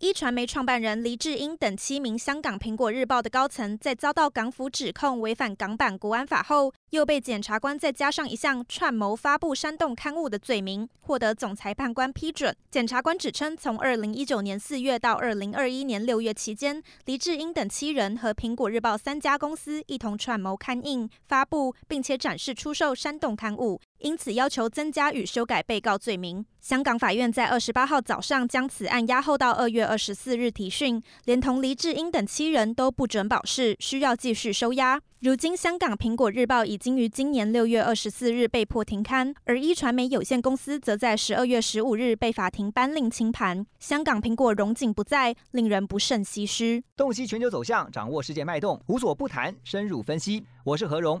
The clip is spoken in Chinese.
一传媒创办人黎智英等七名香港苹果日报的高层，在遭到港府指控违反港版国安法后，又被检察官再加上一项串谋发布煽动刊物的罪名，获得总裁判官批准。检察官指称，从二零一九年四月到二零二一年六月期间，黎智英等七人和苹果日报三家公司一同串谋刊印、发布，并且展示、出售煽动刊物。因此，要求增加与修改被告罪名。香港法院在二十八号早上将此案押后到二月二十四日提讯，连同黎智英等七人都不准保释，需要继续收押。如今，香港苹果日报已经于今年六月二十四日被迫停刊，而壹传媒有限公司则在十二月十五日被法庭颁令清盘。香港苹果荣景不在，令人不胜唏嘘。洞悉全球走向，掌握世界脉动，无所不谈，深入分析。我是何荣。